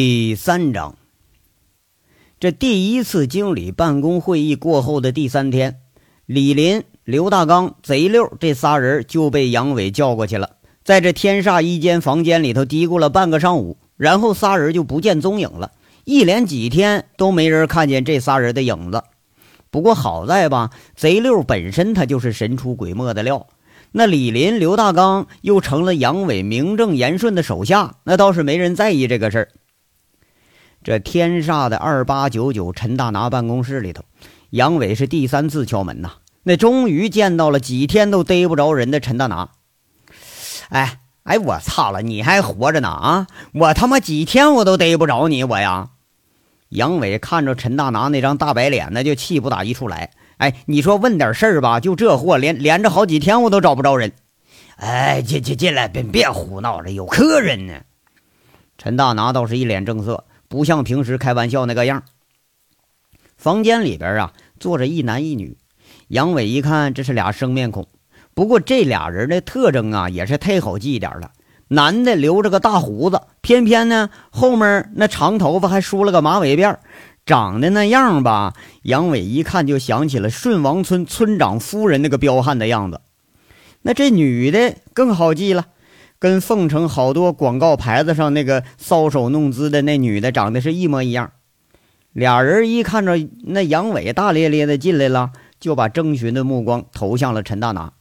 第三章，这第一次经理办公会议过后的第三天，李林、刘大刚、贼六这仨人就被杨伟叫过去了，在这天煞一间房间里头嘀咕了半个上午，然后仨人就不见踪影了，一连几天都没人看见这仨人的影子。不过好在吧，贼六本身他就是神出鬼没的料，那李林、刘大刚又成了杨伟名正言顺的手下，那倒是没人在意这个事儿。这天煞的二八九九陈大拿办公室里头，杨伟是第三次敲门呐。那终于见到了几天都逮不着人的陈大拿。哎哎，我操了，你还活着呢啊！我他妈几天我都逮不着你，我呀！杨伟看着陈大拿那张大白脸，那就气不打一处来。哎，你说问点事儿吧，就这货连连着好几天我都找不着人。哎，进进进来，别别胡闹了，有客人呢。陈大拿倒是一脸正色。不像平时开玩笑那个样。房间里边啊，坐着一男一女。杨伟一看，这是俩生面孔。不过这俩人的特征啊，也是太好记一点了。男的留着个大胡子，偏偏呢后面那长头发还梳了个马尾辫，长得那样吧，杨伟一看就想起了顺王村村长夫人那个彪悍的样子。那这女的更好记了。跟凤城好多广告牌子上那个搔首弄姿的那女的长得是一模一样，俩人一看着那杨伟大咧咧的进来了，就把征询的目光投向了陈大拿，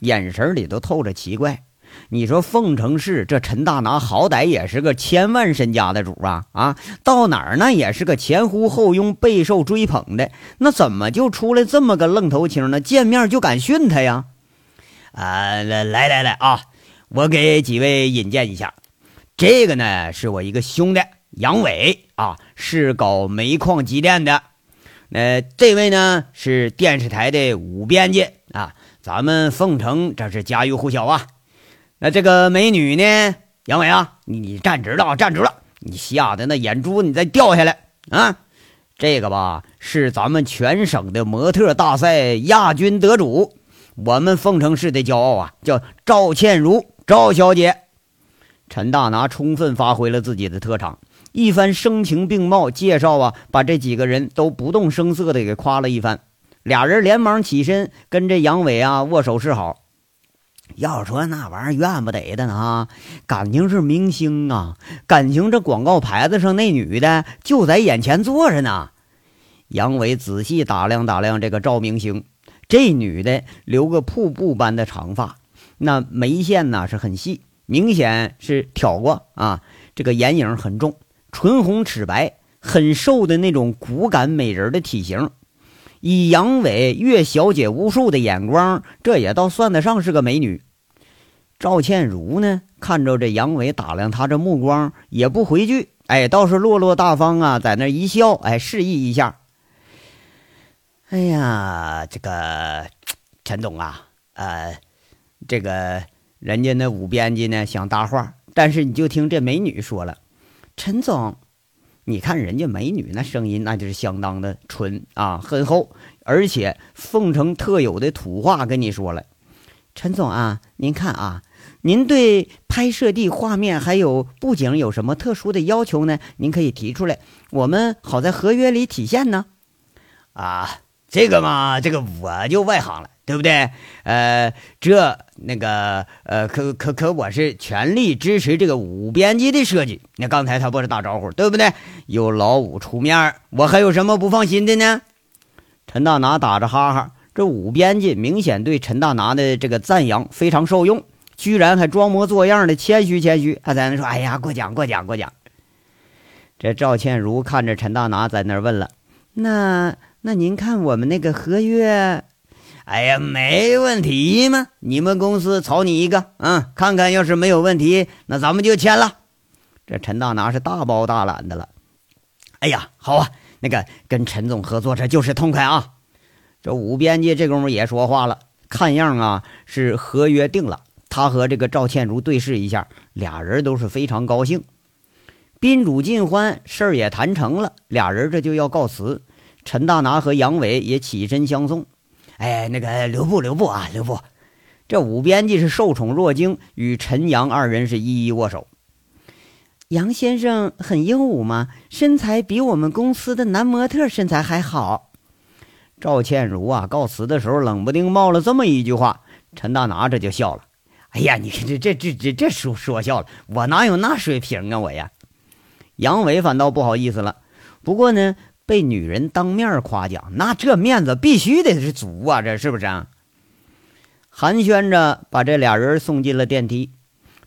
眼神里都透着奇怪。你说凤城市这陈大拿好歹也是个千万身家的主啊啊，到哪儿那也是个前呼后拥、备受追捧的，那怎么就出来这么个愣头青呢？见面就敢训他呀？啊，来来来来啊！我给几位引荐一下，这个呢是我一个兄弟杨伟啊，是搞煤矿机电的。呃这位呢是电视台的武编辑啊，咱们凤城这是家喻户晓啊。那这个美女呢，杨伟啊，你站直了，站直了，你吓得那眼珠你再掉下来啊。这个吧是咱们全省的模特大赛亚军得主，我们凤城市的骄傲啊，叫赵倩茹。赵小姐，陈大拿充分发挥了自己的特长，一番声情并茂介绍啊，把这几个人都不动声色的给夸了一番。俩人连忙起身跟这杨伟啊握手示好。要说那玩意儿怨不得的呢，感情是明星啊，感情这广告牌子上那女的就在眼前坐着呢。杨伟仔细打量打量这个赵明星，这女的留个瀑布般的长发。那眉线呢是很细，明显是挑过啊。这个眼影很重，唇红齿白，很瘦的那种骨感美人的体型。以杨伟岳小姐无数的眼光，这也倒算得上是个美女。赵倩茹呢，看着这杨伟打量她这目光，也不回拒，哎，倒是落落大方啊，在那一笑，哎，示意一下。哎呀，这个陈总啊，呃。这个人家那武编辑呢想搭话，但是你就听这美女说了：“陈总，你看人家美女那声音那就是相当的纯啊，很厚，而且凤城特有的土话跟你说了。陈总啊，您看啊，您对拍摄地画面还有布景有什么特殊的要求呢？您可以提出来，我们好在合约里体现呢。啊，这个嘛，这个我就外行了。”对不对？呃，这那个呃，可可可，我是全力支持这个五编辑的设计。那刚才他不是打招呼，对不对？有老五出面，我还有什么不放心的呢？陈大拿打着哈哈，这五编辑明显对陈大拿的这个赞扬非常受用，居然还装模作样的谦虚谦虚，他在那说：“哎呀，过奖过奖过奖。”这赵倩如看着陈大拿在那问了：“那那您看我们那个合约？”哎呀，没问题嘛！你们公司草拟一个，嗯，看看要是没有问题，那咱们就签了。这陈大拿是大包大揽的了。哎呀，好啊，那个跟陈总合作，这就是痛快啊！这武编辑这功夫也说话了，看样啊是合约定了。他和这个赵倩茹对视一下，俩人都是非常高兴。宾主尽欢，事儿也谈成了，俩人这就要告辞。陈大拿和杨伟也起身相送。哎，那个留步，留步啊，留步！这武编辑是受宠若惊，与陈阳二人是一一握手。杨先生很英武吗？身材比我们公司的男模特身材还好。赵倩如啊，告辞的时候冷不丁冒了这么一句话，陈大拿这就笑了。哎呀，你看这这这这这说说笑了，我哪有那水平啊我呀？杨伟反倒不好意思了。不过呢，被女人当面夸奖，那这面子必须得是足啊，这是不是？寒暄着把这俩人送进了电梯。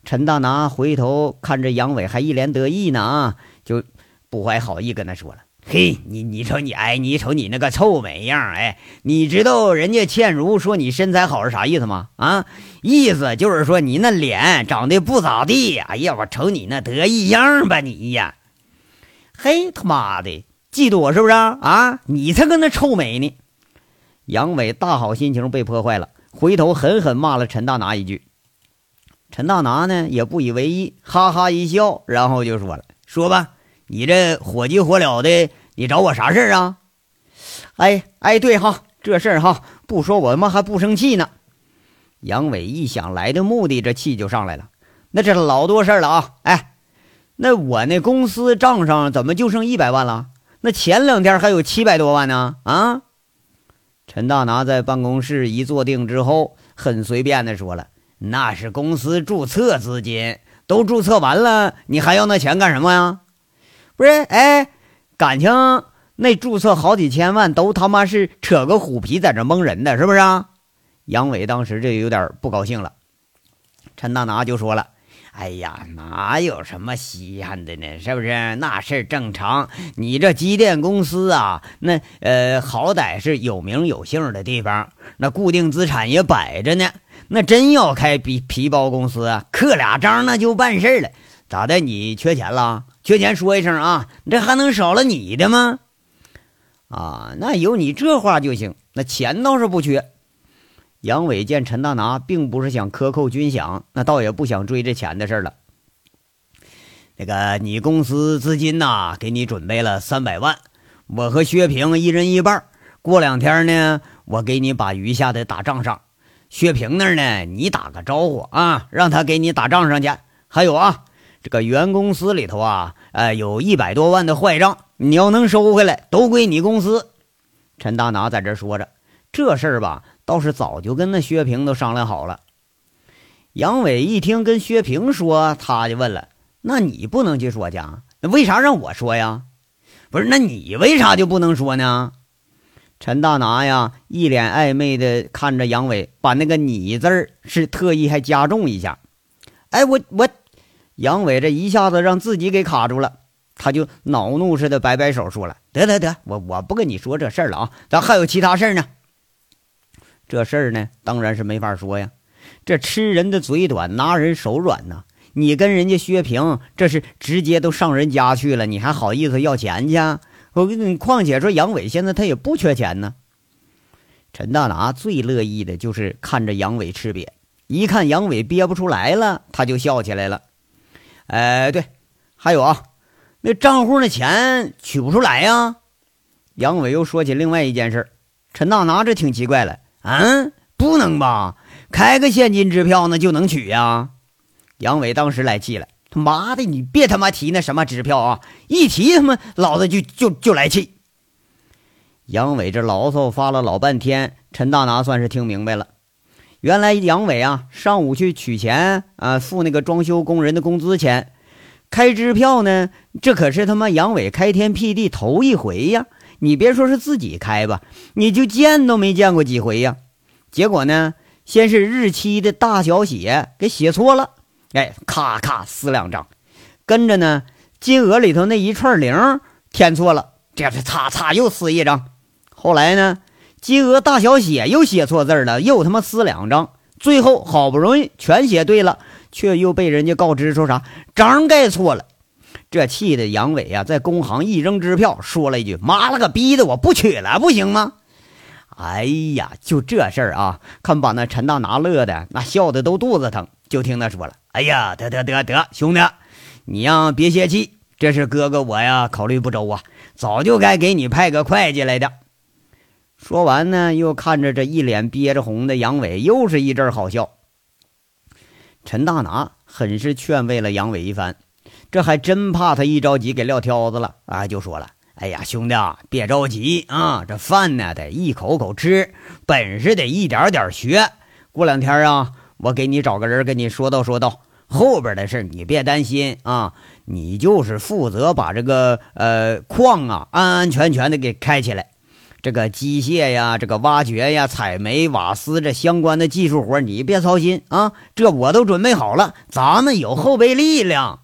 陈大拿回头看着杨伟，还一脸得意呢啊，就不怀好意跟他说了。嘿，你你瞅你，哎，你瞅你那个臭美样，哎，你知道人家倩如说你身材好是啥意思吗？啊，意思就是说你那脸长得不咋地。哎呀，我瞅你那得意样吧，你呀，嘿，他妈的，嫉妒我是不是啊？你才跟那臭美呢！杨伟大好心情被破坏了，回头狠狠骂了陈大拿一句。陈大拿呢也不以为意，哈哈一笑，然后就说了：“说吧，你这火急火燎的。”你找我啥事儿啊？哎哎，对哈，这事儿哈，不说我他妈还不生气呢。杨伟一想来的目的，这气就上来了。那这老多事儿了啊！哎，那我那公司账上怎么就剩一百万了？那前两天还有七百多万呢？啊？陈大拿在办公室一坐定之后，很随便的说了：“那是公司注册资金，都注册完了，你还要那钱干什么呀？”不是，哎。感情那注册好几千万都他妈是扯个虎皮在这蒙人的，是不是啊？杨伟当时这有点不高兴了。陈大拿就说了：“哎呀，哪有什么稀罕的呢？是不是？那是正常。你这机电公司啊，那呃，好歹是有名有姓的地方，那固定资产也摆着呢。那真要开皮皮包公司，刻俩章那就办事了。咋的？你缺钱了？”缺钱说一声啊，这还能少了你的吗？啊，那有你这话就行。那钱倒是不缺。杨伟见陈大拿并不是想克扣军饷，那倒也不想追这钱的事了。那个，你公司资金呐，给你准备了三百万，我和薛平一人一半。过两天呢，我给你把余下的打账上。薛平那儿呢，你打个招呼啊，让他给你打账上去。还有啊。这个原公司里头啊，呃，有一百多万的坏账，你要能收回来，都归你公司。陈大拿在这说着，这事儿吧，倒是早就跟那薛平都商量好了。杨伟一听跟薛平说，他就问了：“那你不能去说去？那为啥让我说呀？不是，那你为啥就不能说呢？”陈大拿呀，一脸暧昧的看着杨伟，把那个“你”字儿是特意还加重一下。哎，我我。杨伟这一下子让自己给卡住了，他就恼怒似的摆摆手，说了：“得得得，我我不跟你说这事儿了啊，咱还有其他事儿呢。这事儿呢，当然是没法说呀。这吃人的嘴短，拿人手软呐。你跟人家薛平，这是直接都上人家去了，你还好意思要钱去？我跟你，况且说杨伟现在他也不缺钱呢。陈大拿最乐意的就是看着杨伟吃瘪，一看杨伟憋不出来了，他就笑起来了。”哎，对，还有啊，那账户那钱取不出来呀。杨伟又说起另外一件事，陈大拿这挺奇怪了，嗯，不能吧？开个现金支票那就能取呀？杨伟当时来气了，他妈的，你别他妈提那什么支票啊！一提他妈老子就就就来气。杨伟这牢骚发了老半天，陈大拿算是听明白了。原来杨伟啊，上午去取钱啊，付那个装修工人的工资钱，开支票呢。这可是他妈杨伟开天辟地头一回呀！你别说是自己开吧，你就见都没见过几回呀。结果呢，先是日期的大小写给写错了，哎，咔咔撕两张，跟着呢，金额里头那一串零填错了，这是擦擦又撕一张。后来呢？金额大小写又写错字了，又他妈撕两张，最后好不容易全写对了，却又被人家告知说啥章盖错了。这气的杨伟啊，在工行一扔支票，说了一句：“妈了个逼的，我不取了，不行吗？”哎呀，就这事儿啊，看把那陈大拿乐的那笑的都肚子疼。就听他说了：“哎呀，得得得得，兄弟，你呀别泄气，这是哥哥我呀考虑不周啊，早就该给你派个会计来的。”说完呢，又看着这一脸憋着红的杨伟，又是一阵好笑。陈大拿很是劝慰了杨伟一番，这还真怕他一着急给撂挑子了啊，就说了：“哎呀，兄弟啊，别着急啊，这饭呢得一口口吃，本事得一点点学。过两天啊，我给你找个人跟你说道说道，后边的事你别担心啊，你就是负责把这个呃矿啊安安全全的给开起来。”这个机械呀，这个挖掘呀、采煤、瓦斯这相关的技术活，你别操心啊，这我都准备好了，咱们有后备力量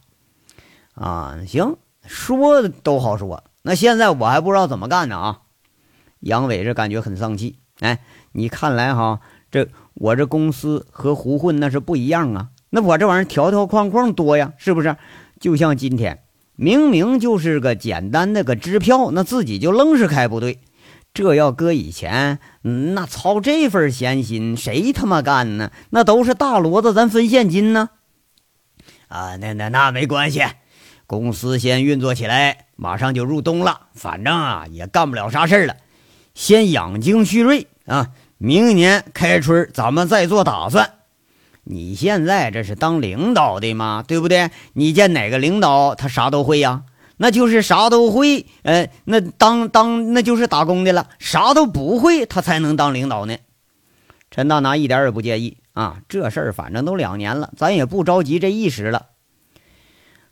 啊。行，说都好说，那现在我还不知道怎么干呢啊。杨伟这感觉很丧气，哎，你看来哈，这我这公司和胡混那是不一样啊。那我这玩意儿条条框框多呀，是不是？就像今天，明明就是个简单的个支票，那自己就愣是开不对。这要搁以前，那操这份闲心，谁他妈干呢？那都是大骡子，咱分现金呢。啊，那那那没关系，公司先运作起来，马上就入冬了，反正啊也干不了啥事了，先养精蓄锐啊，明年开春咱们再做打算。你现在这是当领导的嘛，对不对？你见哪个领导他啥都会呀？那就是啥都会，呃，那当当那就是打工的了。啥都不会，他才能当领导呢。陈大拿一点也不介意啊，这事儿反正都两年了，咱也不着急这一时了。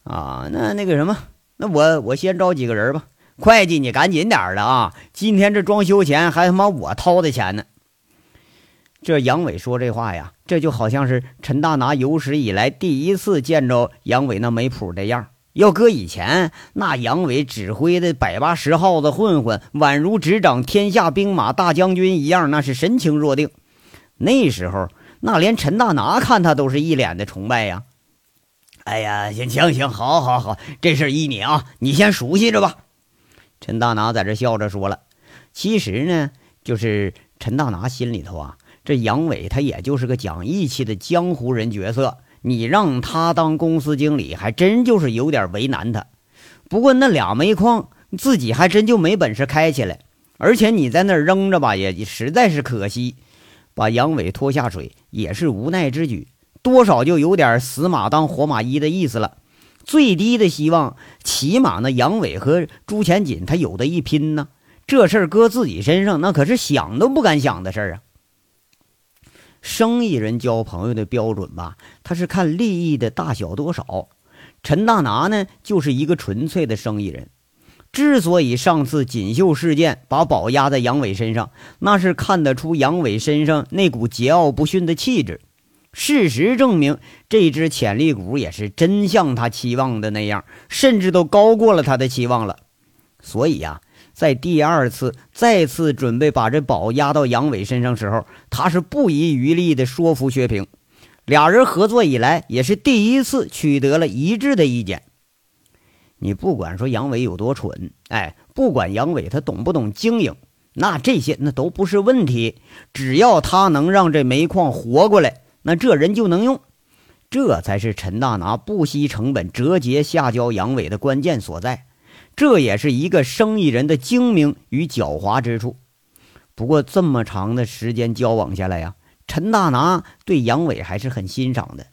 啊，那那个什么，那我我先招几个人吧。会计，你赶紧点的啊！今天这装修钱还他妈我掏的钱呢。这杨伟说这话呀，这就好像是陈大拿有史以来第一次见着杨伟那没谱的样要搁以前，那杨伟指挥的百八十号子混混，宛如执掌天下兵马大将军一样，那是神情若定。那时候，那连陈大拿看他都是一脸的崇拜呀。哎呀，行行行，好，好，好，这事依你啊，你先熟悉着吧。陈大拿在这笑着说了。其实呢，就是陈大拿心里头啊，这杨伟他也就是个讲义气的江湖人角色。你让他当公司经理，还真就是有点为难他。不过那俩煤矿自己还真就没本事开起来，而且你在那儿扔着吧，也实在是可惜。把杨伟拖下水也是无奈之举，多少就有点死马当活马医的意思了。最低的希望，起码那杨伟和朱前锦他有的一拼呢。这事儿搁自己身上，那可是想都不敢想的事儿啊。生意人交朋友的标准吧，他是看利益的大小多少。陈大拿呢，就是一个纯粹的生意人。之所以上次锦绣事件把宝压在杨伟身上，那是看得出杨伟身上那股桀骜不驯的气质。事实证明，这只潜力股也是真像他期望的那样，甚至都高过了他的期望了。所以呀。在第二次再次准备把这宝押到杨伟身上时候，他是不遗余力的说服薛平。俩人合作以来，也是第一次取得了一致的意见。你不管说杨伟有多蠢，哎，不管杨伟他懂不懂经营，那这些那都不是问题。只要他能让这煤矿活过来，那这人就能用。这才是陈大拿不惜成本折节下交杨伟的关键所在。这也是一个生意人的精明与狡猾之处。不过这么长的时间交往下来呀，陈大拿对杨伟还是很欣赏的。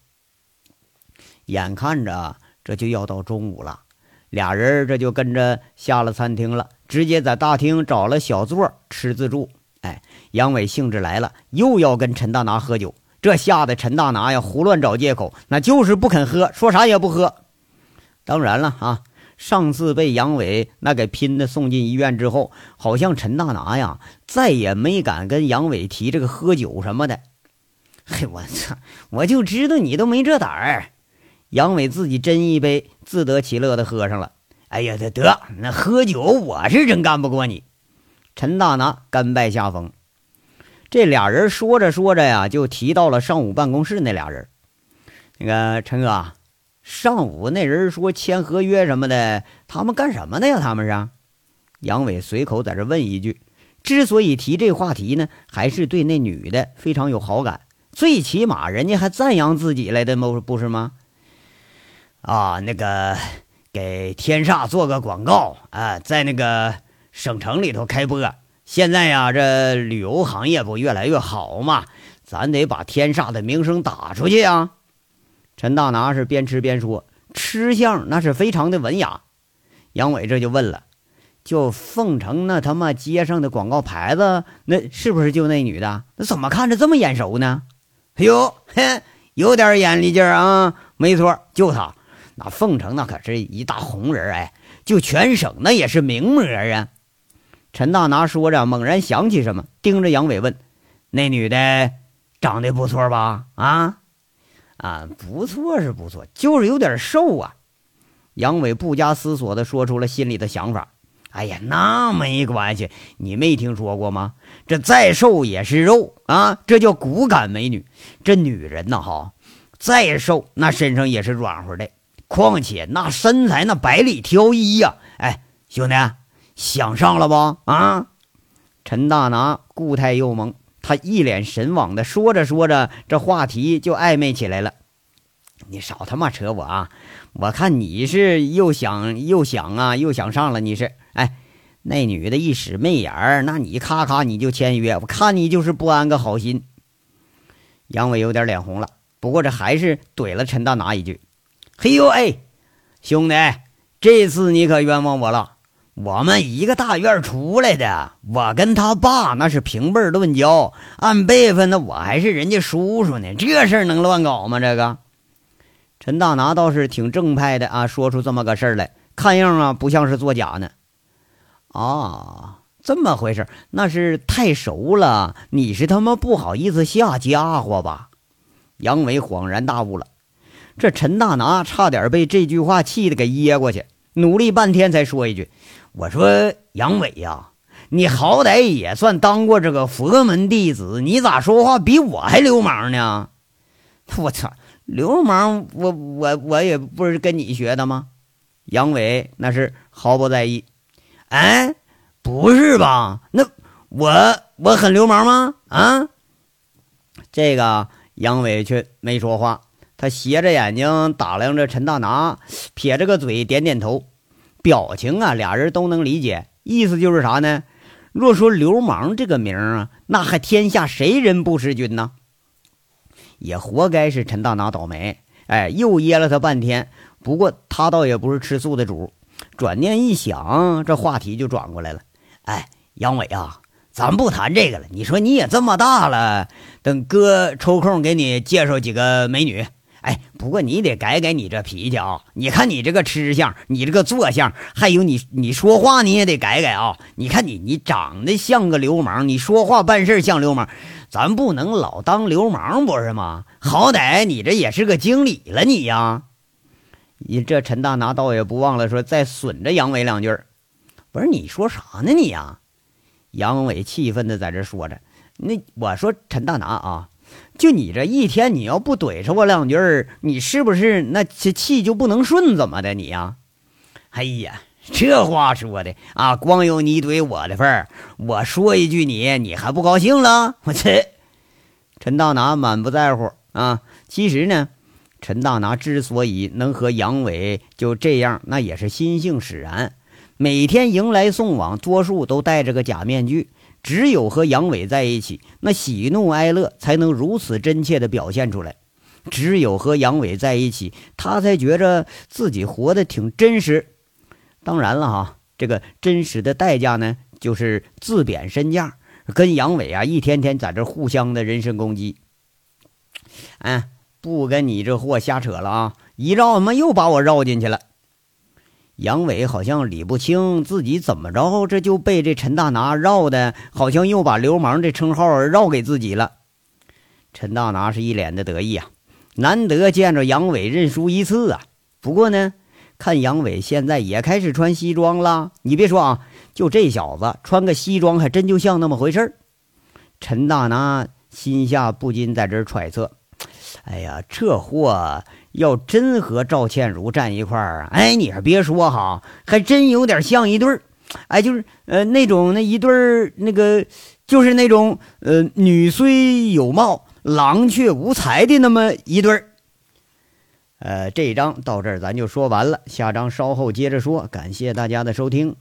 眼看着这就要到中午了，俩人这就跟着下了餐厅了，直接在大厅找了小座吃自助。哎，杨伟兴致来了，又要跟陈大拿喝酒，这吓得陈大拿呀胡乱找借口，那就是不肯喝，说啥也不喝。当然了啊。上次被杨伟那给拼的送进医院之后，好像陈大拿呀再也没敢跟杨伟提这个喝酒什么的。嘿，我操！我就知道你都没这胆儿。杨伟自己斟一杯，自得其乐的喝上了。哎呀，得得，那喝酒我是真干不过你。陈大拿甘拜下风。这俩人说着说着呀，就提到了上午办公室那俩人。那个陈哥。上午那人说签合约什么的，他们干什么的呀？他们是？杨伟随口在这问一句。之所以提这话题呢，还是对那女的非常有好感，最起码人家还赞扬自己来的吗？不是吗？啊，那个给天煞做个广告啊，在那个省城里头开播。现在呀，这旅游行业不越来越好嘛，咱得把天煞的名声打出去啊。陈大拿是边吃边说，吃相那是非常的文雅。杨伟这就问了：“就凤城那他妈街上的广告牌子，那是不是就那女的？那怎么看着这么眼熟呢？”哎呦，嘿，有点眼力劲儿啊！没错，就她。那凤城那可是一大红人哎，就全省那也是名模啊。陈大拿说着，猛然想起什么，盯着杨伟问：“那女的长得不错吧？”啊啊，不错是不错，就是有点瘦啊。杨伟不加思索地说出了心里的想法：“哎呀，那没关系，你没听说过吗？这再瘦也是肉啊，这叫骨感美女。这女人呐，哈，再瘦那身上也是软和的，况且那身材那百里挑一呀。哎，兄弟。”想上了吧？啊！陈大拿固态又萌，他一脸神往的说着说着，这话题就暧昧起来了。你少他妈扯我啊！我看你是又想又想啊，又想上了。你是哎，那女的一使媚眼儿，那你咔咔你就签约，我看你就是不安个好心。杨伟有点脸红了，不过这还是怼了陈大拿一句：“嘿呦哎，兄弟，这次你可冤枉我了。”我们一个大院出来的，我跟他爸那是平辈论交，按辈分呢我还是人家叔叔呢，这事儿能乱搞吗？这个陈大拿倒是挺正派的啊，说出这么个事儿来，看样啊不像是作假呢。啊，这么回事，那是太熟了，你是他妈不好意思下家伙吧？杨伟恍然大悟了，这陈大拿差点被这句话气得给噎过去，努力半天才说一句。我说杨伟呀，你好歹也算当过这个佛门弟子，你咋说话比我还流氓呢？我操，流氓！我我我也不是跟你学的吗？杨伟那是毫不在意。哎，不是吧？那我我很流氓吗？啊？这个杨伟却没说话，他斜着眼睛打量着陈大拿，撇着个嘴，点点头。表情啊，俩人都能理解，意思就是啥呢？若说流氓这个名啊，那还天下谁人不识君呢？也活该是陈大拿倒霉，哎，又噎了他半天。不过他倒也不是吃素的主，转念一想，这话题就转过来了。哎，杨伟啊，咱不谈这个了。你说你也这么大了，等哥抽空给你介绍几个美女。哎，不过你得改改你这脾气啊！你看你这个吃相，你这个坐相，还有你你说话你也得改改啊！你看你你长得像个流氓，你说话办事像流氓，咱不能老当流氓不是吗？好歹你这也是个经理了你呀！你这陈大拿倒也不忘了说再损着杨伟两句不是你说啥呢你呀？杨伟气愤的在这说着，那我说陈大拿啊。就你这一天，你要不怼上我两句儿，你是不是那这气就不能顺？怎么的你呀？哎呀，这话说的啊，光有你怼我的份儿。我说一句你，你还不高兴了？我去！陈大拿满不在乎啊。其实呢，陈大拿之所以能和杨伟就这样，那也是心性使然。每天迎来送往，多数都戴着个假面具。只有和杨伟在一起，那喜怒哀乐才能如此真切地表现出来。只有和杨伟在一起，他才觉着自己活得挺真实。当然了哈，这个真实的代价呢，就是自贬身价，跟杨伟啊一天天在这互相的人身攻击。哎，不跟你这货瞎扯了啊！一绕他妈又把我绕进去了。杨伟好像理不清自己怎么着，这就被这陈大拿绕的，好像又把流氓这称号绕给自己了。陈大拿是一脸的得意啊，难得见着杨伟认输一次啊。不过呢，看杨伟现在也开始穿西装了，你别说啊，就这小子穿个西装，还真就像那么回事陈大拿心下不禁在这揣测：哎呀，这货。要真和赵倩茹站一块儿啊，哎，你还别说哈，还真有点像一对儿，哎，就是呃那种那一对儿那个，就是那种呃女虽有貌，郎却无才的那么一对儿。呃，这一章到这儿咱就说完了，下章稍后接着说。感谢大家的收听。